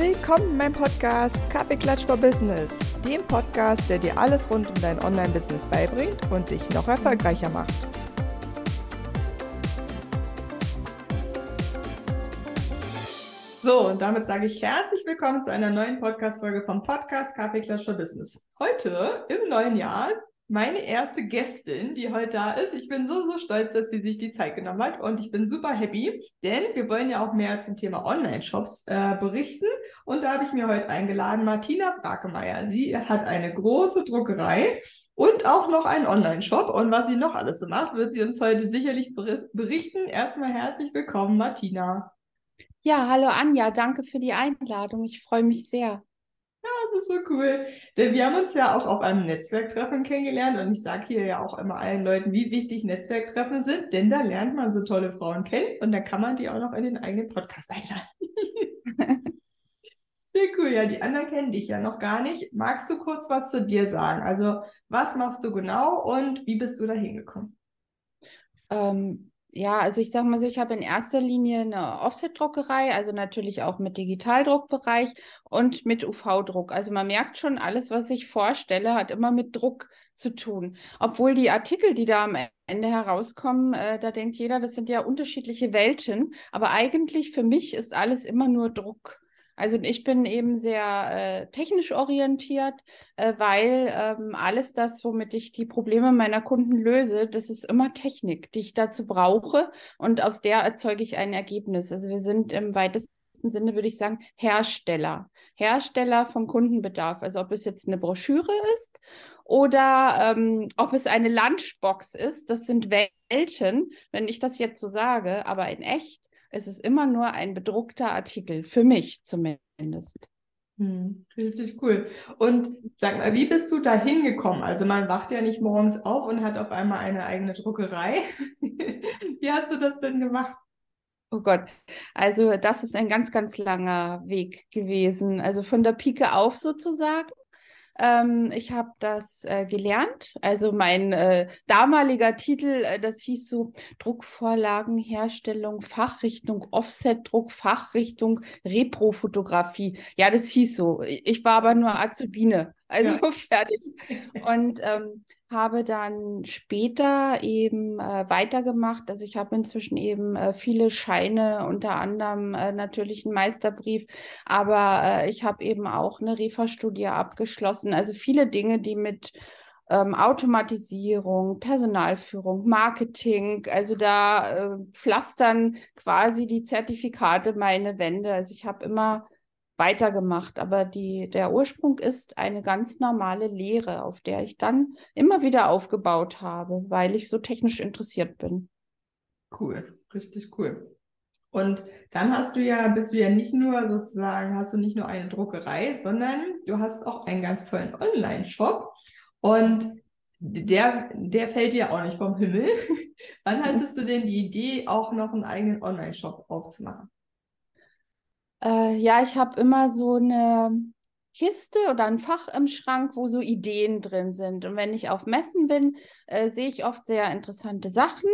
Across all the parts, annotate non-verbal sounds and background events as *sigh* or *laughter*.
Willkommen in meinem Podcast Kaffeeklatsch for Business, dem Podcast, der dir alles rund um dein Online-Business beibringt und dich noch erfolgreicher macht. So, und damit sage ich herzlich willkommen zu einer neuen Podcast-Folge vom Podcast Kaffeeklatsch for Business. Heute im neuen Jahr meine erste Gästin, die heute da ist. Ich bin so, so stolz, dass sie sich die Zeit genommen hat und ich bin super happy, denn wir wollen ja auch mehr zum Thema Online-Shops äh, berichten und da habe ich mir heute eingeladen Martina Brakemeyer. Sie hat eine große Druckerei und auch noch einen Online-Shop und was sie noch alles so macht, wird sie uns heute sicherlich berichten. Erstmal herzlich willkommen, Martina. Ja, hallo Anja, danke für die Einladung. Ich freue mich sehr. Ja, das ist so cool. Denn wir haben uns ja auch auf einem Netzwerktreffen kennengelernt und ich sage hier ja auch immer allen Leuten, wie wichtig Netzwerktreffen sind, denn da lernt man so tolle Frauen kennen und dann kann man die auch noch in den eigenen Podcast einladen. *laughs* Sehr cool, ja, die anderen kennen dich ja noch gar nicht. Magst du kurz was zu dir sagen? Also, was machst du genau und wie bist du da hingekommen? Ähm, ja, also ich sage mal so, ich habe in erster Linie eine Offset-Druckerei, also natürlich auch mit Digitaldruckbereich und mit UV-Druck. Also man merkt schon, alles, was ich vorstelle, hat immer mit Druck zu tun. Obwohl die Artikel, die da am Ende herauskommen, äh, da denkt jeder, das sind ja unterschiedliche Welten. Aber eigentlich für mich ist alles immer nur Druck. Also ich bin eben sehr äh, technisch orientiert, äh, weil ähm, alles das, womit ich die Probleme meiner Kunden löse, das ist immer Technik, die ich dazu brauche und aus der erzeuge ich ein Ergebnis. Also wir sind im weitesten Sinne, würde ich sagen, Hersteller. Hersteller vom Kundenbedarf. Also ob es jetzt eine Broschüre ist oder ähm, ob es eine Lunchbox ist, das sind Welten, wenn ich das jetzt so sage, aber in echt es ist immer nur ein bedruckter Artikel, für mich zumindest. Hm, richtig cool. Und sag mal, wie bist du da hingekommen? Also man wacht ja nicht morgens auf und hat auf einmal eine eigene Druckerei. *laughs* wie hast du das denn gemacht? Oh Gott, also das ist ein ganz, ganz langer Weg gewesen. Also von der Pike auf sozusagen. Ähm, ich habe das äh, gelernt. Also mein äh, damaliger Titel, äh, das hieß so Druckvorlagenherstellung, Fachrichtung Offset-Druck, Fachrichtung Reprofotografie. Ja, das hieß so. Ich war aber nur Azubine. Also ja. *laughs* fertig. Und ähm, habe dann später eben äh, weitergemacht. Also ich habe inzwischen eben äh, viele Scheine, unter anderem äh, natürlich einen Meisterbrief, aber äh, ich habe eben auch eine Refa-Studie abgeschlossen. Also viele Dinge, die mit ähm, Automatisierung, Personalführung, Marketing, also da äh, pflastern quasi die Zertifikate meine Wände. Also ich habe immer weitergemacht. Aber die, der Ursprung ist eine ganz normale Lehre, auf der ich dann immer wieder aufgebaut habe, weil ich so technisch interessiert bin. Cool, richtig cool. Und dann hast du ja, bist du ja nicht nur sozusagen, hast du nicht nur eine Druckerei, sondern du hast auch einen ganz tollen Online-Shop. Und der, der fällt dir auch nicht vom Himmel. *laughs* Wann hattest du denn die Idee, auch noch einen eigenen Online-Shop aufzumachen? Äh, ja, ich habe immer so eine Kiste oder ein Fach im Schrank, wo so Ideen drin sind. Und wenn ich auf Messen bin, äh, sehe ich oft sehr interessante Sachen.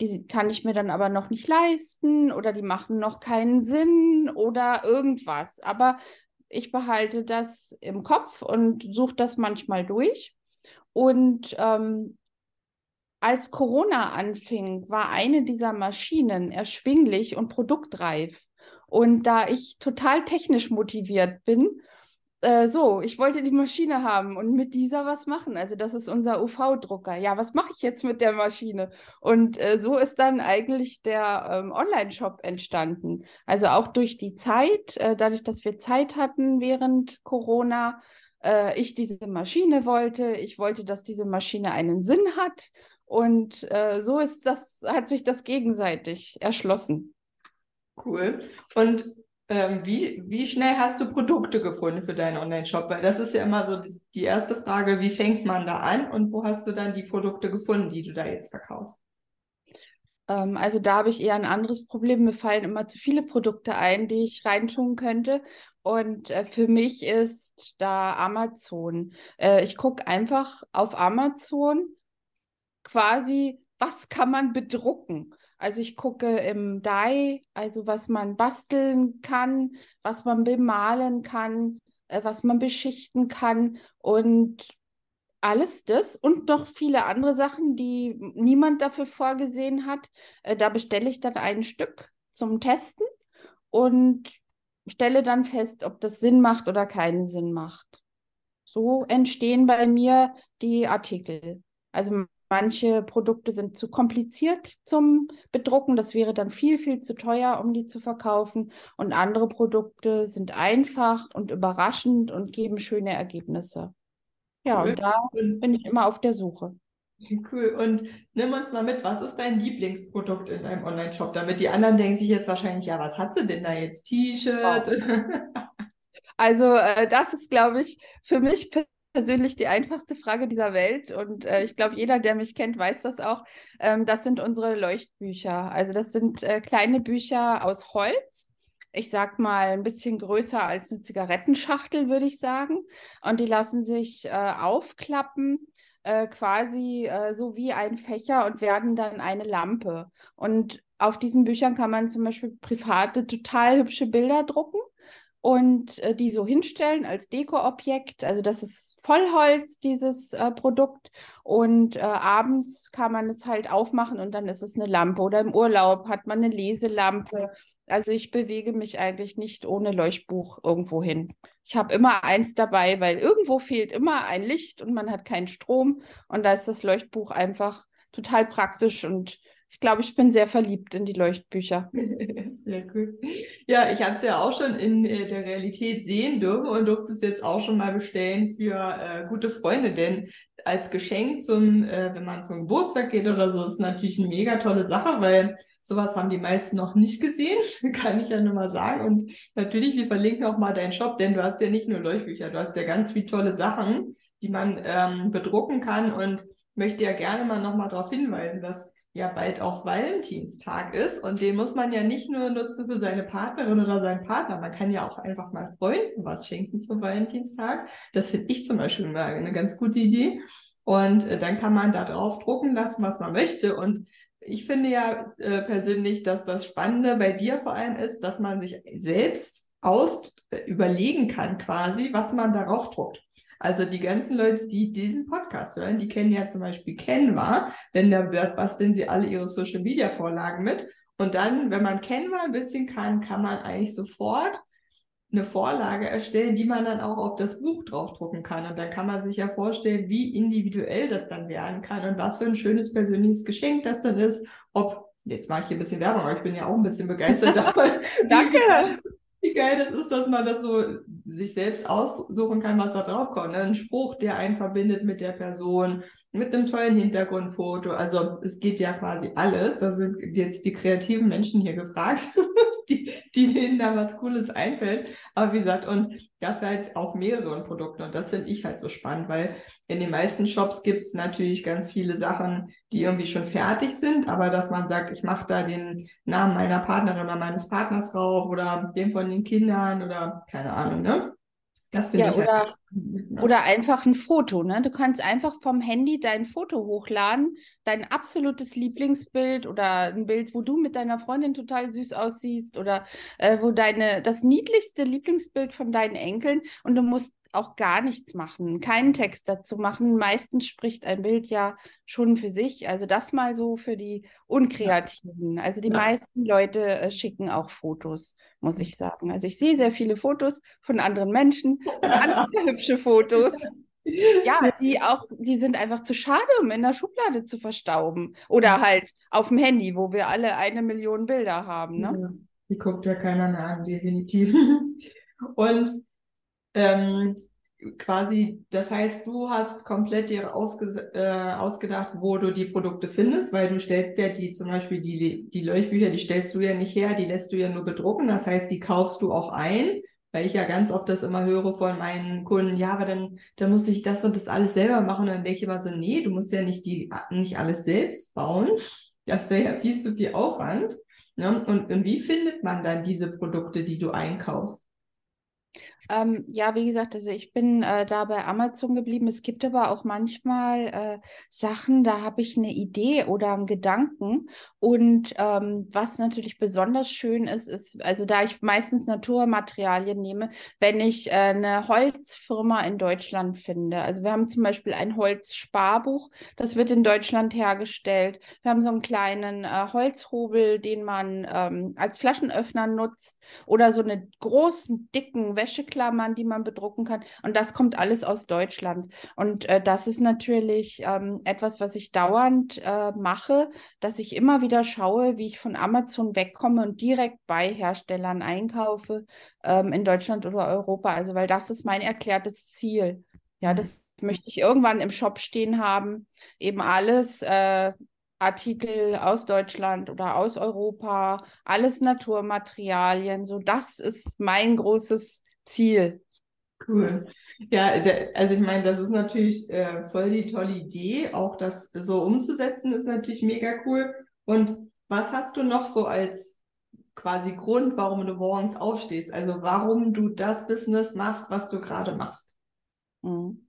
Die kann ich mir dann aber noch nicht leisten oder die machen noch keinen Sinn oder irgendwas. Aber ich behalte das im Kopf und suche das manchmal durch. Und ähm, als Corona anfing, war eine dieser Maschinen erschwinglich und produktreif. Und da ich total technisch motiviert bin, äh, so, ich wollte die Maschine haben und mit dieser was machen. Also das ist unser UV-Drucker. Ja, was mache ich jetzt mit der Maschine? Und äh, so ist dann eigentlich der ähm, Online-Shop entstanden. Also auch durch die Zeit, äh, dadurch, dass wir Zeit hatten während Corona, äh, ich diese Maschine wollte, ich wollte, dass diese Maschine einen Sinn hat. Und äh, so ist das, hat sich das gegenseitig erschlossen. Cool. Und ähm, wie, wie schnell hast du Produkte gefunden für deinen Online-Shop? Weil das ist ja immer so die erste Frage, wie fängt man da an und wo hast du dann die Produkte gefunden, die du da jetzt verkaufst? Ähm, also da habe ich eher ein anderes Problem. Mir fallen immer zu viele Produkte ein, die ich reintun könnte. Und äh, für mich ist da Amazon. Äh, ich gucke einfach auf Amazon quasi, was kann man bedrucken? Also ich gucke im DAI, also was man basteln kann, was man bemalen kann, äh, was man beschichten kann und alles das und noch viele andere Sachen, die niemand dafür vorgesehen hat. Äh, da bestelle ich dann ein Stück zum Testen und stelle dann fest, ob das Sinn macht oder keinen Sinn macht. So entstehen bei mir die Artikel. Also Manche Produkte sind zu kompliziert zum Bedrucken. Das wäre dann viel, viel zu teuer, um die zu verkaufen. Und andere Produkte sind einfach und überraschend und geben schöne Ergebnisse. Ja, cool. und da bin ich immer auf der Suche. Cool. Und nimm uns mal mit, was ist dein Lieblingsprodukt in deinem Online-Shop? Damit die anderen denken sich jetzt wahrscheinlich, ja, was hat sie denn da jetzt? T-Shirts? Oh. Also, äh, das ist, glaube ich, für mich persönlich die einfachste Frage dieser Welt und äh, ich glaube, jeder, der mich kennt, weiß das auch. Ähm, das sind unsere Leuchtbücher. Also das sind äh, kleine Bücher aus Holz. Ich sag mal ein bisschen größer als eine Zigarettenschachtel, würde ich sagen. Und die lassen sich äh, aufklappen, äh, quasi äh, so wie ein Fächer und werden dann eine Lampe. Und auf diesen Büchern kann man zum Beispiel private, total hübsche Bilder drucken und äh, die so hinstellen als Dekoobjekt. Also das ist Vollholz, dieses äh, Produkt. Und äh, abends kann man es halt aufmachen und dann ist es eine Lampe. Oder im Urlaub hat man eine Leselampe. Also ich bewege mich eigentlich nicht ohne Leuchtbuch irgendwo hin. Ich habe immer eins dabei, weil irgendwo fehlt immer ein Licht und man hat keinen Strom. Und da ist das Leuchtbuch einfach total praktisch und ich glaube, ich bin sehr verliebt in die Leuchtbücher. *laughs* Sehr cool. Ja, ich habe es ja auch schon in äh, der Realität sehen dürfen und durfte es jetzt auch schon mal bestellen für äh, gute Freunde, denn als Geschenk zum, äh, wenn man zum Geburtstag geht oder so, ist natürlich eine mega tolle Sache, weil sowas haben die meisten noch nicht gesehen, *laughs* kann ich ja nur mal sagen. Und natürlich, wir verlinken auch mal deinen Shop, denn du hast ja nicht nur Leuchtbücher, du hast ja ganz viele tolle Sachen, die man ähm, bedrucken kann und möchte ja gerne mal nochmal darauf hinweisen, dass ja bald auch Valentinstag ist und den muss man ja nicht nur nutzen für seine Partnerin oder seinen Partner, man kann ja auch einfach mal Freunden was schenken zum Valentinstag. Das finde ich zum Beispiel mal eine ganz gute Idee. Und äh, dann kann man da drauf drucken lassen, was man möchte. Und ich finde ja äh, persönlich, dass das Spannende bei dir vor allem ist, dass man sich selbst aus äh, überlegen kann quasi, was man darauf druckt. Also die ganzen Leute, die diesen Podcast hören, die kennen ja zum Beispiel Canva, denn da basteln sie alle ihre Social Media Vorlagen mit. Und dann, wenn man Canva ein bisschen kann, kann man eigentlich sofort eine Vorlage erstellen, die man dann auch auf das Buch draufdrucken kann. Und dann kann man sich ja vorstellen, wie individuell das dann werden kann und was für ein schönes persönliches Geschenk das dann ist. Ob, jetzt mache ich hier ein bisschen Werbung, aber ich bin ja auch ein bisschen begeistert *laughs* davon. Danke wie geil das ist, dass man das so sich selbst aussuchen kann, was da draufkommt. Ne? Ein Spruch, der einen verbindet mit der Person, mit einem tollen Hintergrundfoto. Also es geht ja quasi alles. Da sind jetzt die kreativen Menschen hier gefragt, *laughs* die, die denen da was Cooles einfällt. Aber wie gesagt, und das halt auf mehreren Produkten. Und das finde ich halt so spannend, weil in den meisten Shops gibt es natürlich ganz viele Sachen, die irgendwie schon fertig sind, aber dass man sagt, ich mache da den Namen meiner Partnerin oder meines Partners drauf oder dem von den Kindern oder keine Ahnung, ne? Das finde ja, ich oder, halt oder einfach ein Foto. Ne? Du kannst einfach vom Handy dein Foto hochladen, dein absolutes Lieblingsbild oder ein Bild, wo du mit deiner Freundin total süß aussiehst oder äh, wo deine das niedlichste Lieblingsbild von deinen Enkeln und du musst auch gar nichts machen, keinen Text dazu machen. Meistens spricht ein Bild ja schon für sich. Also das mal so für die Unkreativen. Also die ja. meisten Leute äh, schicken auch Fotos, muss ich sagen. Also ich sehe sehr viele Fotos von anderen Menschen, *laughs* andere hübsche Fotos. Ja, die auch, die sind einfach zu schade, um in der Schublade zu verstauben. Oder halt auf dem Handy, wo wir alle eine Million Bilder haben. Ne? Ja, die guckt ja keiner mehr an, definitiv. *laughs* Und ähm, quasi, das heißt, du hast komplett dir ausge äh, ausgedacht, wo du die Produkte findest, weil du stellst ja die zum Beispiel die, die Leuchtbücher, die stellst du ja nicht her, die lässt du ja nur bedrucken. Das heißt, die kaufst du auch ein, weil ich ja ganz oft das immer höre von meinen Kunden, ja, aber dann, dann muss ich das und das alles selber machen. Und dann denke ich immer so, nee, du musst ja nicht die, nicht alles selbst bauen. Das wäre ja viel zu viel Aufwand. Ne? Und, und wie findet man dann diese Produkte, die du einkaufst? Ähm, ja, wie gesagt, also ich bin äh, da bei Amazon geblieben. Es gibt aber auch manchmal äh, Sachen, da habe ich eine Idee oder einen Gedanken. Und ähm, was natürlich besonders schön ist, ist, also da ich meistens Naturmaterialien nehme, wenn ich äh, eine Holzfirma in Deutschland finde. Also wir haben zum Beispiel ein Holzsparbuch, das wird in Deutschland hergestellt. Wir haben so einen kleinen äh, Holzhobel, den man ähm, als Flaschenöffner nutzt oder so eine großen, dicken Wäscheklammern, die man bedrucken kann. Und das kommt alles aus Deutschland. Und äh, das ist natürlich ähm, etwas, was ich dauernd äh, mache, dass ich immer wieder schaue, wie ich von Amazon wegkomme und direkt bei Herstellern einkaufe ähm, in Deutschland oder Europa. Also, weil das ist mein erklärtes Ziel. Ja, das möchte ich irgendwann im Shop stehen haben. Eben alles äh, Artikel aus Deutschland oder aus Europa, alles Naturmaterialien. So, das ist mein großes Ziel. Cool. Ja, also ich meine, das ist natürlich äh, voll die tolle Idee. Auch das so umzusetzen ist natürlich mega cool. Und was hast du noch so als quasi Grund, warum du morgens aufstehst? Also warum du das Business machst, was du gerade machst? Mhm.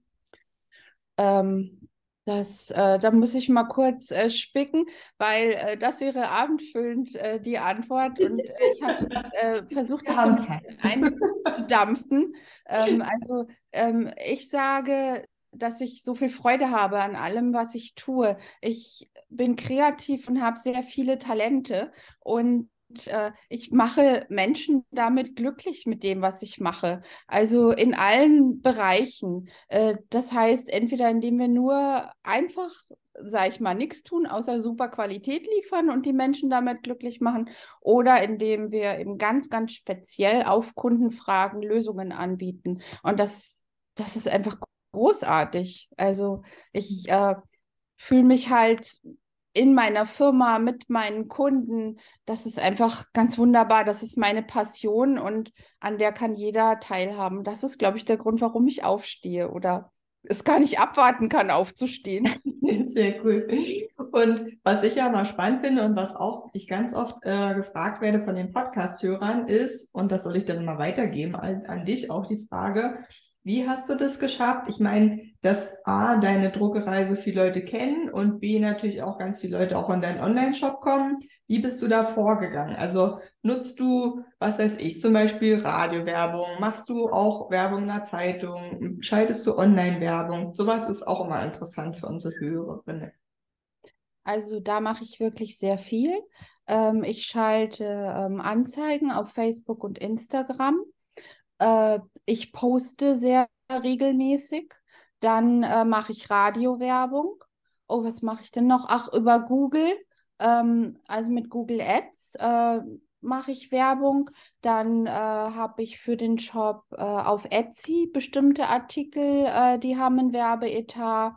Ähm, das, äh, da muss ich mal kurz äh, spicken, weil äh, das wäre abendfüllend äh, die Antwort. Und äh, ich habe äh, *laughs* versucht, das so einzudampfen. *laughs* Ähm, also ähm, ich sage, dass ich so viel Freude habe an allem, was ich tue. Ich bin kreativ und habe sehr viele Talente und äh, ich mache Menschen damit glücklich mit dem, was ich mache. Also in allen Bereichen. Äh, das heißt, entweder indem wir nur einfach, sage ich mal, nichts tun, außer super Qualität liefern und die Menschen damit glücklich machen, oder indem wir eben ganz, ganz speziell auf Kundenfragen Lösungen anbieten. Und das, das ist einfach großartig. Also ich äh, fühle mich halt in meiner Firma mit meinen Kunden. Das ist einfach ganz wunderbar. Das ist meine Passion und an der kann jeder teilhaben. Das ist, glaube ich, der Grund, warum ich aufstehe oder es gar nicht abwarten kann, aufzustehen. *laughs* Sehr cool. Und was ich ja mal spannend finde und was auch ich ganz oft äh, gefragt werde von den Podcast-Hörern ist, und das soll ich dann mal weitergeben an, an dich auch die Frage, wie hast du das geschafft? Ich meine, dass A, deine Druckerei so viele Leute kennen und B, natürlich auch ganz viele Leute auch in deinen Online-Shop kommen. Wie bist du da vorgegangen? Also nutzt du, was weiß ich, zum Beispiel Radiowerbung? Machst du auch Werbung in der Zeitung? Schaltest du Online-Werbung? Sowas ist auch immer interessant für unsere Hörerinnen. Also da mache ich wirklich sehr viel. Ähm, ich schalte ähm, Anzeigen auf Facebook und Instagram. Äh, ich poste sehr regelmäßig. Dann äh, mache ich Radiowerbung. Oh, was mache ich denn noch? Ach, über Google. Ähm, also mit Google Ads äh, mache ich Werbung. Dann äh, habe ich für den Shop äh, auf Etsy bestimmte Artikel, äh, die haben einen Werbeetat.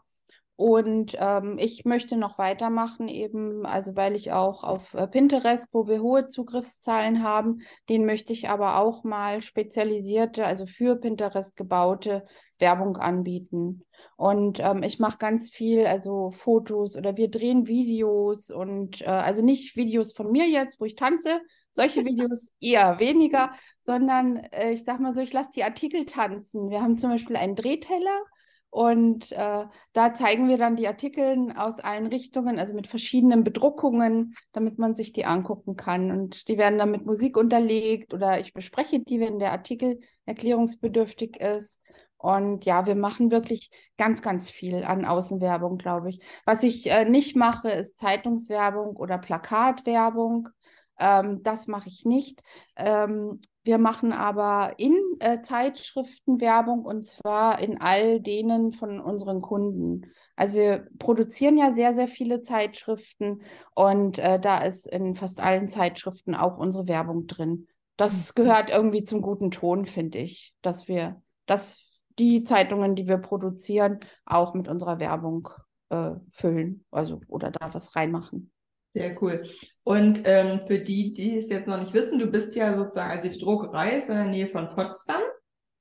Und ähm, ich möchte noch weitermachen, eben, also weil ich auch auf äh, Pinterest, wo wir hohe Zugriffszahlen haben, den möchte ich aber auch mal spezialisierte, also für Pinterest gebaute Werbung anbieten. Und ähm, ich mache ganz viel, also Fotos oder wir drehen Videos und äh, also nicht Videos von mir jetzt, wo ich tanze, solche *laughs* Videos eher weniger, sondern äh, ich sag mal so, ich lasse die Artikel tanzen. Wir haben zum Beispiel einen Drehteller und äh, da zeigen wir dann die Artikel aus allen Richtungen, also mit verschiedenen Bedruckungen, damit man sich die angucken kann. Und die werden dann mit Musik unterlegt oder ich bespreche die, wenn der Artikel erklärungsbedürftig ist. Und ja, wir machen wirklich ganz, ganz viel an Außenwerbung, glaube ich. Was ich äh, nicht mache, ist Zeitungswerbung oder Plakatwerbung. Ähm, das mache ich nicht. Ähm, wir machen aber in äh, Zeitschriften Werbung und zwar in all denen von unseren Kunden. Also wir produzieren ja sehr, sehr viele Zeitschriften und äh, da ist in fast allen Zeitschriften auch unsere Werbung drin. Das mhm. gehört irgendwie zum guten Ton, finde ich, dass wir, dass die Zeitungen, die wir produzieren, auch mit unserer Werbung äh, füllen, also oder da was reinmachen. Sehr cool. Und ähm, für die, die es jetzt noch nicht wissen, du bist ja sozusagen, also die Druckerei ist in der Nähe von Potsdam,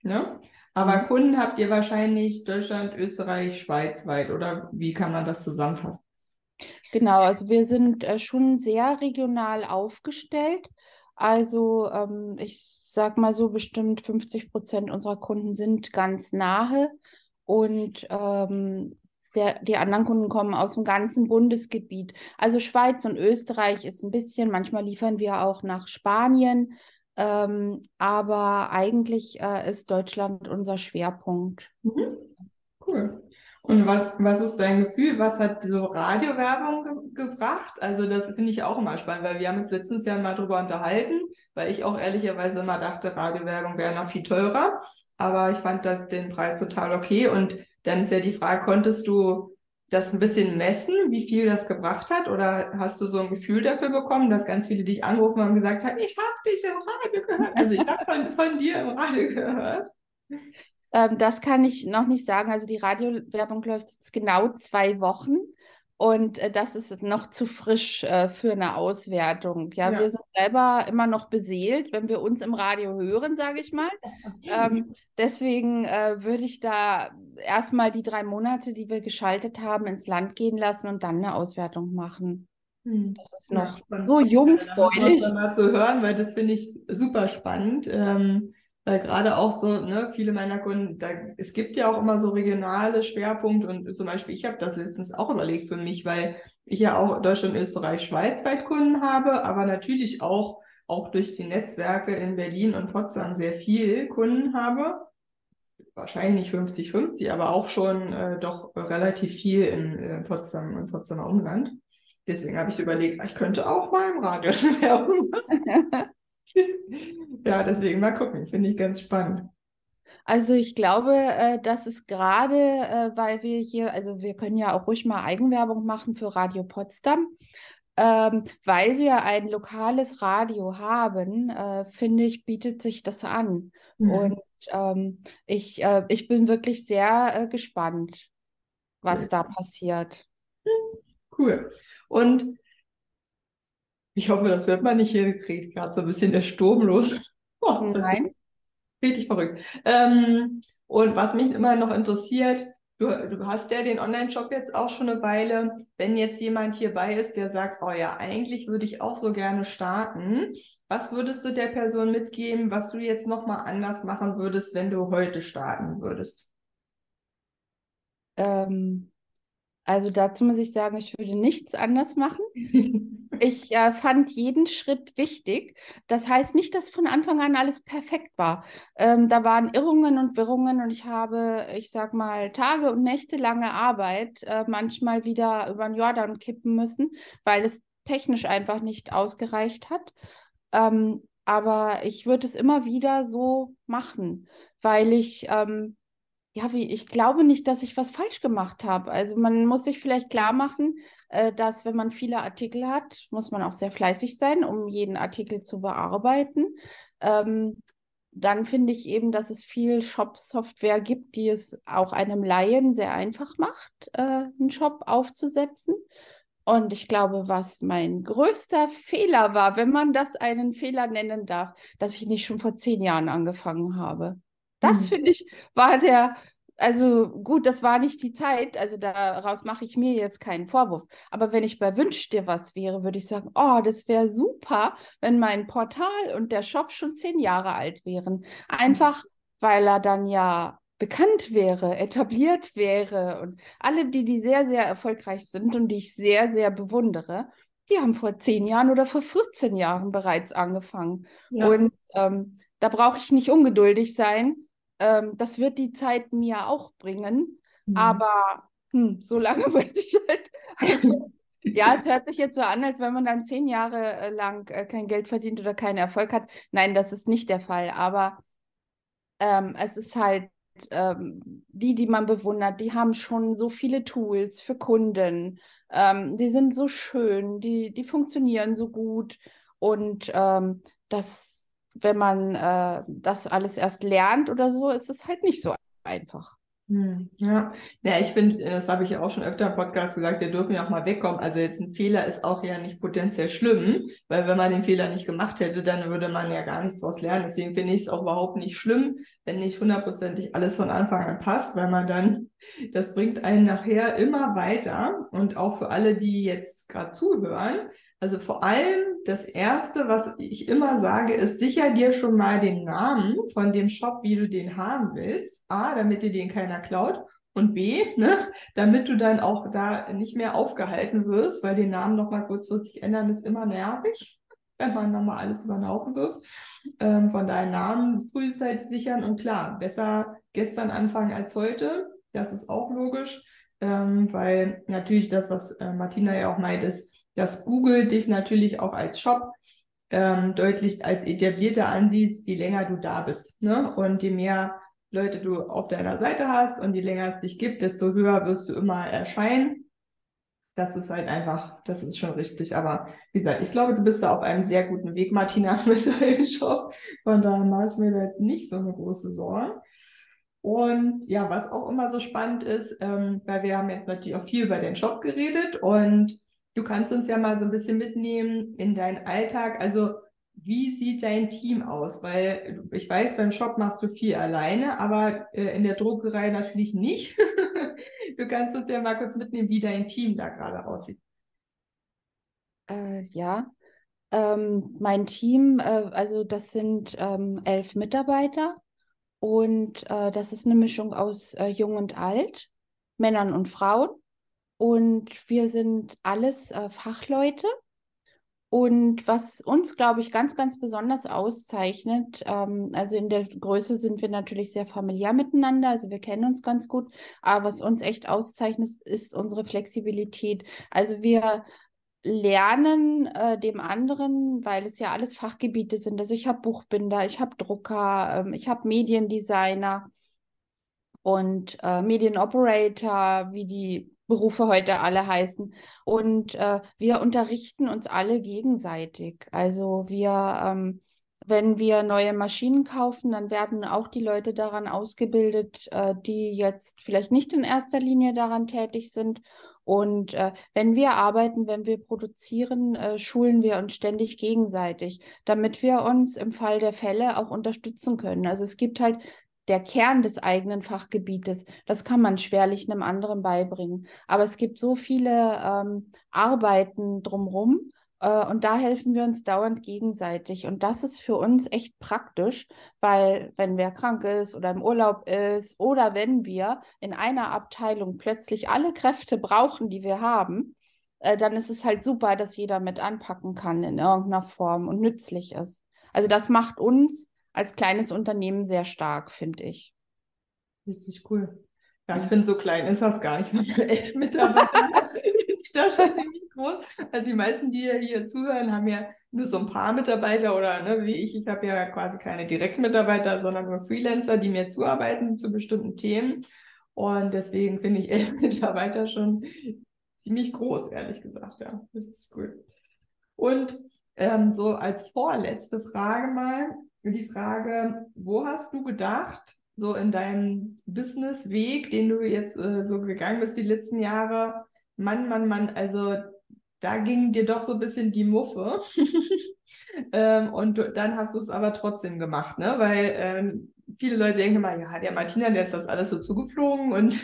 ne? Aber mhm. Kunden habt ihr wahrscheinlich Deutschland, Österreich, Schweiz weit, oder wie kann man das zusammenfassen? Genau, also wir sind äh, schon sehr regional aufgestellt. Also ähm, ich sag mal so, bestimmt 50 Prozent unserer Kunden sind ganz nahe und ähm, der, die anderen Kunden kommen aus dem ganzen Bundesgebiet. Also Schweiz und Österreich ist ein bisschen, manchmal liefern wir auch nach Spanien, ähm, aber eigentlich äh, ist Deutschland unser Schwerpunkt. Mhm. Cool. Und was, was ist dein Gefühl? Was hat so Radiowerbung ge gebracht? Also das finde ich auch immer spannend, weil wir haben uns letztens ja mal drüber unterhalten, weil ich auch ehrlicherweise immer dachte, Radiowerbung wäre noch viel teurer. Aber ich fand das den Preis total okay. Und dann ist ja die Frage, konntest du das ein bisschen messen, wie viel das gebracht hat? Oder hast du so ein Gefühl dafür bekommen, dass ganz viele dich angerufen haben und gesagt haben, ich habe dich im Radio gehört. Also ich habe von, von dir im Radio gehört. Ähm, das kann ich noch nicht sagen. Also die Radiowerbung läuft jetzt genau zwei Wochen. Und äh, das ist noch zu frisch äh, für eine Auswertung. Ja, ja, wir sind selber immer noch beseelt, wenn wir uns im Radio hören, sage ich mal. *laughs* Ähm, deswegen äh, würde ich da erstmal die drei Monate, die wir geschaltet haben, ins Land gehen lassen und dann eine Auswertung machen. Hm. Das ist noch ja, so jungfräulich. Ja, mal zu hören, weil das finde ich super spannend. Ähm, weil gerade auch so, ne, viele meiner Kunden, da, es gibt ja auch immer so regionale Schwerpunkte und zum Beispiel, ich habe das letztens auch überlegt für mich, weil ich ja auch Deutschland, Österreich, Schweiz weit Kunden habe, aber natürlich auch, auch durch die Netzwerke in Berlin und Potsdam sehr viel Kunden habe. Wahrscheinlich nicht 50-50, aber auch schon äh, doch relativ viel in äh, Potsdam und Potsdamer Umland. Deswegen habe ich überlegt, ich könnte auch mal im Radio *laughs* machen. *laughs* ja, deswegen mal gucken, finde ich ganz spannend. Also ich glaube, äh, das ist gerade, äh, weil wir hier, also wir können ja auch ruhig mal Eigenwerbung machen für Radio Potsdam, ähm, weil wir ein lokales Radio haben, äh, finde ich, bietet sich das an. Mhm. Und ähm, ich, äh, ich bin wirklich sehr äh, gespannt, was sehr da passiert. Cool. Und ich hoffe, das hört man nicht. Hier kriegt gerade so ein bisschen der Sturm los. *laughs* Oh, Nein. Richtig verrückt. Ähm, und was mich immer noch interessiert, du, du hast ja den Online-Shop jetzt auch schon eine Weile. Wenn jetzt jemand hierbei ist, der sagt, oh ja, eigentlich würde ich auch so gerne starten, was würdest du der Person mitgeben, was du jetzt nochmal anders machen würdest, wenn du heute starten würdest? Ähm, also dazu muss ich sagen, ich würde nichts anders machen. *laughs* Ich äh, fand jeden Schritt wichtig. Das heißt nicht, dass von Anfang an alles perfekt war. Ähm, da waren Irrungen und Wirrungen und ich habe, ich sag mal, Tage und Nächte lange Arbeit äh, manchmal wieder über den Jordan kippen müssen, weil es technisch einfach nicht ausgereicht hat. Ähm, aber ich würde es immer wieder so machen, weil ich ähm, ja, wie, ich glaube nicht, dass ich was falsch gemacht habe. Also man muss sich vielleicht klar machen, dass wenn man viele Artikel hat, muss man auch sehr fleißig sein, um jeden Artikel zu bearbeiten. Ähm, dann finde ich eben, dass es viel Shop-Software gibt, die es auch einem Laien sehr einfach macht, äh, einen Shop aufzusetzen. Und ich glaube, was mein größter Fehler war, wenn man das einen Fehler nennen darf, dass ich nicht schon vor zehn Jahren angefangen habe. Das mhm. finde ich war der, also gut, das war nicht die Zeit, also daraus mache ich mir jetzt keinen Vorwurf. Aber wenn ich bei Wünsch dir was wäre, würde ich sagen, oh, das wäre super, wenn mein Portal und der Shop schon zehn Jahre alt wären. Einfach, weil er dann ja bekannt wäre, etabliert wäre und alle, die, die sehr, sehr erfolgreich sind und die ich sehr, sehr bewundere, die haben vor zehn Jahren oder vor 14 Jahren bereits angefangen. Ja. Und ähm, da brauche ich nicht ungeduldig sein, ähm, das wird die Zeit mir auch bringen. Mhm. Aber hm, so lange *laughs* möchte ich halt. Also, ja, es hört sich jetzt so an, als wenn man dann zehn Jahre äh, lang äh, kein Geld verdient oder keinen Erfolg hat. Nein, das ist nicht der Fall. Aber ähm, es ist halt ähm, die, die man bewundert, die haben schon so viele Tools für Kunden. Ähm, die sind so schön, die, die funktionieren so gut. Und ähm, das wenn man äh, das alles erst lernt oder so, ist es halt nicht so einfach. Hm, ja, ja, ich finde, das habe ich ja auch schon öfter im Podcast gesagt, wir dürfen ja auch mal wegkommen. Also jetzt ein Fehler ist auch ja nicht potenziell schlimm, weil wenn man den Fehler nicht gemacht hätte, dann würde man ja gar nichts daraus lernen. Deswegen finde ich es auch überhaupt nicht schlimm, wenn nicht hundertprozentig alles von Anfang an passt, weil man dann, das bringt einen nachher immer weiter. Und auch für alle, die jetzt gerade zuhören, Also vor allem das Erste, was ich immer sage, ist, sicher dir schon mal den Namen von dem Shop, wie du den haben willst. A, damit dir den keiner klaut. Und B, ne, damit du dann auch da nicht mehr aufgehalten wirst, weil den Namen nochmal kurzfristig ändern ist immer nervig, wenn man nochmal alles über den Haufen wirft. Ähm, von deinem Namen frühzeitig sichern und klar, besser gestern anfangen als heute. Das ist auch logisch, ähm, weil natürlich das, was äh, Martina ja auch meint, ist, dass Google dich natürlich auch als Shop ähm, deutlich als etablierter ansiehst, je länger du da bist. Ne? Und je mehr Leute du auf deiner Seite hast und je länger es dich gibt, desto höher wirst du immer erscheinen. Das ist halt einfach, das ist schon richtig. Aber wie gesagt, ich glaube, du bist da auf einem sehr guten Weg, Martina, *laughs* mit deinem Shop. Von daher mache ich mir da jetzt nicht so eine große Sorge. Und ja, was auch immer so spannend ist, ähm, weil wir haben jetzt natürlich auch viel über den Shop geredet und Du kannst uns ja mal so ein bisschen mitnehmen in deinen Alltag. Also wie sieht dein Team aus? Weil ich weiß, beim Shop machst du viel alleine, aber äh, in der Druckerei natürlich nicht. *laughs* du kannst uns ja mal kurz mitnehmen, wie dein Team da gerade aussieht. Äh, ja, ähm, mein Team, äh, also das sind ähm, elf Mitarbeiter und äh, das ist eine Mischung aus äh, Jung und Alt, Männern und Frauen. Und wir sind alles äh, Fachleute. Und was uns, glaube ich, ganz, ganz besonders auszeichnet, ähm, also in der Größe sind wir natürlich sehr familiär miteinander, also wir kennen uns ganz gut, aber was uns echt auszeichnet, ist unsere Flexibilität. Also wir lernen äh, dem anderen, weil es ja alles Fachgebiete sind. Also ich habe Buchbinder, ich habe Drucker, ähm, ich habe Mediendesigner und äh, Medienoperator, wie die Berufe heute alle heißen. Und äh, wir unterrichten uns alle gegenseitig. Also wir, ähm, wenn wir neue Maschinen kaufen, dann werden auch die Leute daran ausgebildet, äh, die jetzt vielleicht nicht in erster Linie daran tätig sind. Und äh, wenn wir arbeiten, wenn wir produzieren, äh, schulen wir uns ständig gegenseitig, damit wir uns im Fall der Fälle auch unterstützen können. Also es gibt halt der Kern des eigenen Fachgebietes, das kann man schwerlich einem anderen beibringen. Aber es gibt so viele ähm, Arbeiten drumherum äh, und da helfen wir uns dauernd gegenseitig. Und das ist für uns echt praktisch, weil wenn wer krank ist oder im Urlaub ist oder wenn wir in einer Abteilung plötzlich alle Kräfte brauchen, die wir haben, äh, dann ist es halt super, dass jeder mit anpacken kann in irgendeiner Form und nützlich ist. Also das macht uns als kleines Unternehmen sehr stark, finde ich. Richtig cool. Ja, ich finde, so klein ist das gar nicht. Wir *laughs* elf Mitarbeiter. *laughs* *laughs* das ist schon ziemlich groß. Also die meisten, die hier zuhören, haben ja nur so ein paar Mitarbeiter oder ne, wie ich. Ich habe ja quasi keine Direktmitarbeiter, sondern nur Freelancer, die mir zuarbeiten zu bestimmten Themen. Und deswegen finde ich elf Mitarbeiter schon ziemlich groß, ehrlich gesagt. Ja, das ist cool. Und ähm, so als vorletzte Frage mal, die Frage, wo hast du gedacht, so in deinem Businessweg, den du jetzt äh, so gegangen bist die letzten Jahre, Mann, Mann, Mann, also da ging dir doch so ein bisschen die Muffe. *laughs* ähm, und du, dann hast du es aber trotzdem gemacht, ne? Weil ähm, viele Leute denken mal, ja, der Martina, der ist das alles so zugeflogen und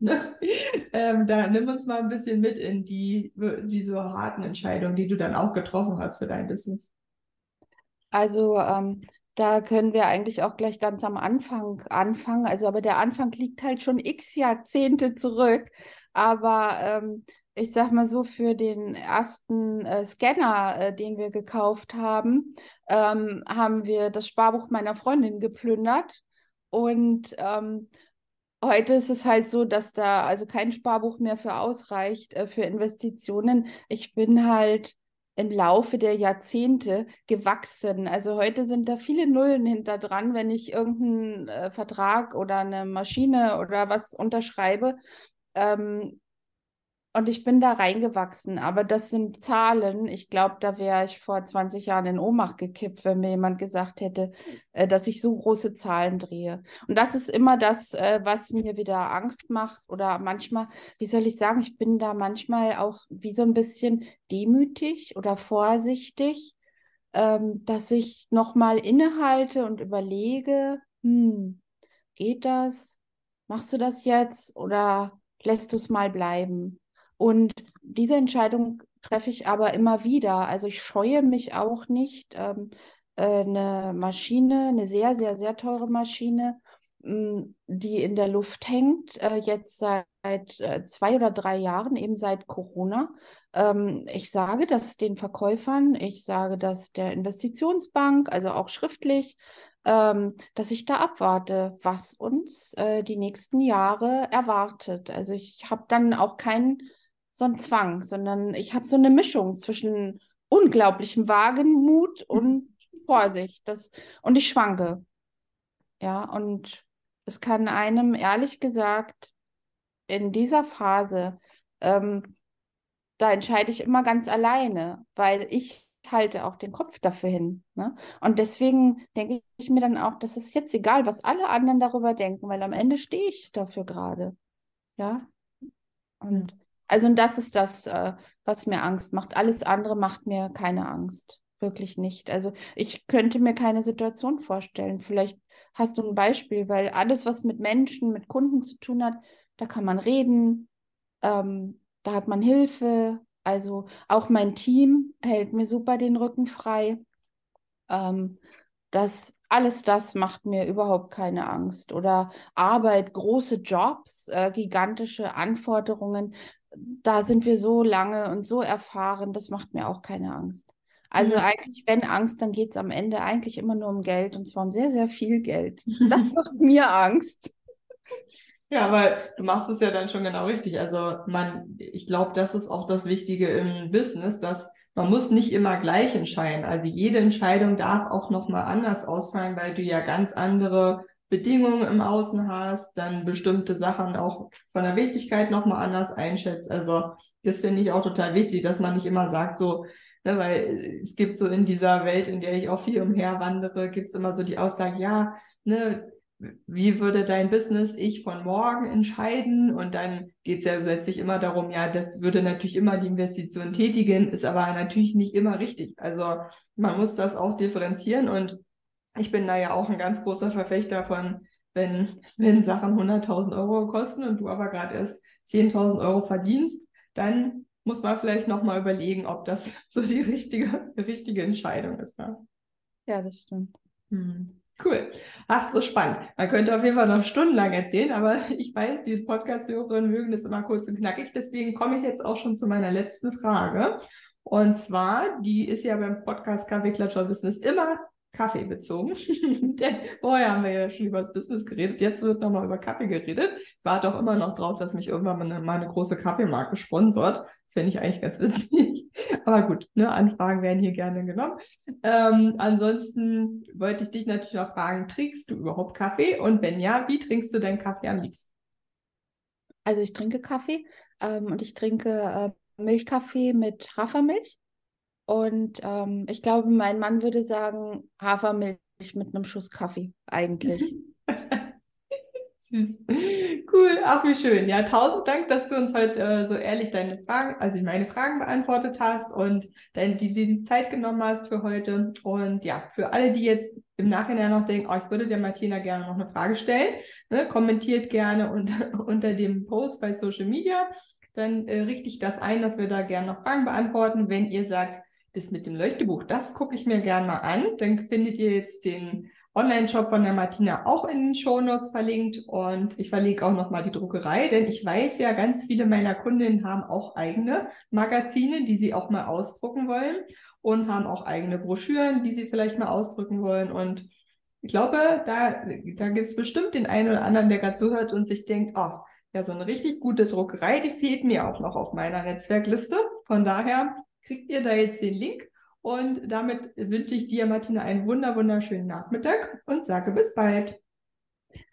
ne? *laughs* ähm, da nimm uns mal ein bisschen mit in die, die so harten Entscheidungen, die du dann auch getroffen hast für dein Business. Also ähm, da können wir eigentlich auch gleich ganz am Anfang anfangen. Also, aber der Anfang liegt halt schon x Jahrzehnte zurück. Aber ähm, ich sag mal so, für den ersten äh, Scanner, äh, den wir gekauft haben, ähm, haben wir das Sparbuch meiner Freundin geplündert. Und ähm, heute ist es halt so, dass da also kein Sparbuch mehr für ausreicht äh, für Investitionen. Ich bin halt im Laufe der Jahrzehnte gewachsen. Also heute sind da viele Nullen hinter dran, wenn ich irgendeinen äh, Vertrag oder eine Maschine oder was unterschreibe. Ähm, und ich bin da reingewachsen, aber das sind Zahlen. Ich glaube, da wäre ich vor 20 Jahren in Ohnmacht gekippt, wenn mir jemand gesagt hätte, äh, dass ich so große Zahlen drehe. Und das ist immer das, äh, was mir wieder Angst macht oder manchmal, wie soll ich sagen, ich bin da manchmal auch wie so ein bisschen demütig oder vorsichtig, ähm, dass ich nochmal innehalte und überlege, hm, geht das? Machst du das jetzt oder lässt du es mal bleiben? Und diese Entscheidung treffe ich aber immer wieder. Also ich scheue mich auch nicht, ähm, äh, eine Maschine, eine sehr, sehr, sehr teure Maschine, mh, hm, die in der Luft hängt, äh, jetzt seit äh, zwei oder drei Jahren, eben seit Corona. Ähm, ich sage das den Verkäufern, ich sage das der Investitionsbank, also auch schriftlich, ähm, dass ich da abwarte, was uns äh, die nächsten Jahre erwartet. Also ich habe dann auch keinen so einen Zwang, sondern ich habe so eine Mischung zwischen unglaublichem Wagenmut und Vorsicht. Das, und ich schwanke. Ja, und es kann einem ehrlich gesagt in dieser Phase, ähm, da entscheide ich immer ganz alleine, weil ich halte auch den Kopf dafür hin. Ne? Und deswegen denke ich mir dann auch, das ist jetzt egal, was alle anderen darüber denken, weil am Ende stehe ich dafür gerade. Ja. Und also und das ist das, äh, was mir Angst macht. Alles andere macht mir keine Angst. Wirklich nicht. Also ich könnte mir keine Situation vorstellen. Vielleicht hast du ein Beispiel, weil alles, was mit Menschen, mit Kunden zu tun hat, da kann man reden, ähm, da hat man Hilfe. Also auch mein Team hält mir super den Rücken frei. Ähm, das alles das macht mir überhaupt keine Angst. Oder Arbeit, große Jobs, äh, gigantische Anforderungen da sind wir so lange und so erfahren, das macht mir auch keine Angst. Also ja. eigentlich, wenn Angst, dann geht es am Ende eigentlich immer nur um Geld und zwar um sehr, sehr viel Geld. *laughs* Das macht mir Angst. Ja, aber du machst es ja dann schon genau richtig. Also man, ich glaube, das ist auch das Wichtige im Business, dass man muss nicht immer gleich entscheiden. Also jede Entscheidung darf auch nochmal anders ausfallen, weil du ja ganz andere Bedingungen im Außen hast, dann bestimmte Sachen auch von der Wichtigkeit nochmal anders einschätzt. Also das finde ich auch total wichtig, dass man nicht immer sagt, so, ne, weil es gibt so in dieser Welt, in der ich auch viel umherwandere, gibt es immer so die Aussage, ja, ne, wie würde dein Business ich von morgen entscheiden? Und dann geht es ja letztlich immer darum, ja, das würde natürlich immer die Investition tätigen, ist aber natürlich nicht immer richtig. Also man muss das auch differenzieren und ich bin da ja auch ein ganz großer Verfechter von, wenn, wenn Sachen 100.000 Euro kosten und du aber gerade erst 10.000 Euro verdienst, dann muss man vielleicht nochmal überlegen, ob das *laughs* so die richtige, richtige Entscheidung ist. Ne? Ja, das stimmt. Hm. Cool. Ach, so spannend. Man könnte auf jeden Fall noch stundenlang erzählen, aber *laughs* ich weiß, die Podcast-Hörerinnen mögen das immer kurz und knackig. Deswegen komme ich jetzt auch schon zu meiner letzten Frage. Und zwar, die ist ja beim Podcast Kaffee Klatscher Business immer Kaffee bezogen. *laughs* Denn vorher haben wir ja schon über das Business geredet, jetzt wird nochmal über Kaffee geredet. Ich warte auch immer noch drauf, dass mich irgendwann mal eine, mal eine große Kaffeemarke sponsort. Das fände ich eigentlich ganz witzig. *laughs* Aber gut, ne, Anfragen werden hier gerne genommen. Ähm, ansonsten wollte ich dich natürlich noch fragen, trinkst du überhaupt Kaffee? Und wenn ja, wie trinkst du deinen Kaffee am liebsten? Also ich trinke Kaffee ähm, und ich trinke äh, Milchkaffee mit Hafermilch. Und ähm, ich glaube, mein Mann würde sagen, Hafermilch mit einem Schuss Kaffee, eigentlich. *laughs* Süß. Cool, ach wie schön. Ja, tausend Dank, dass du uns heute äh, so ehrlich deine Fragen, also meine Fragen beantwortet hast und dein, die, die, die Zeit genommen hast für heute. Und ja, für alle, die jetzt im Nachhinein noch denken, oh, ich würde der Martina gerne noch eine Frage stellen, ne, kommentiert gerne unter, *laughs* unter dem Post bei Social Media. Dann äh, richte ich das ein, dass wir da gerne noch Fragen beantworten. Wenn ihr sagt, das mit dem Leuchtebuch, das gucke ich mir gerne mal an. Dann findet ihr jetzt den Online-Shop von der Martina auch in den Show Notes verlinkt und ich verlinke auch nochmal die Druckerei, denn ich weiß ja, ganz viele meiner Kundinnen haben auch eigene Magazine, die sie auch mal ausdrucken wollen und haben auch eigene Broschüren, die sie vielleicht mal ausdrücken wollen und ich glaube, da, da gibt es bestimmt den einen oder anderen, der gerade zuhört und sich denkt, oh, ja, so eine richtig gute Druckerei, die fehlt mir auch noch auf meiner Netzwerkliste. Von daher kriegt ihr da jetzt den Link. Und damit wünsche ich dir, Martina, einen wunder wunderschönen Nachmittag und sage bis bald.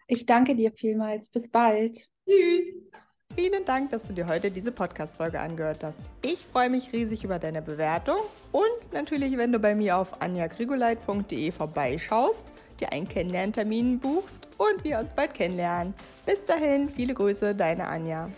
Ich danke dir vielmals. Bis bald. Tschüss. Vielen Dank, dass du dir heute diese Podcast-Folge angehört hast. Ich freue mich riesig über deine Bewertung und natürlich, wenn du bei mir auf anjagrigoleit.de vorbeischaust, dir einen Kennenlerntermin buchst und wir uns bald kennenlernen. Bis dahin, viele Grüße, deine Anja.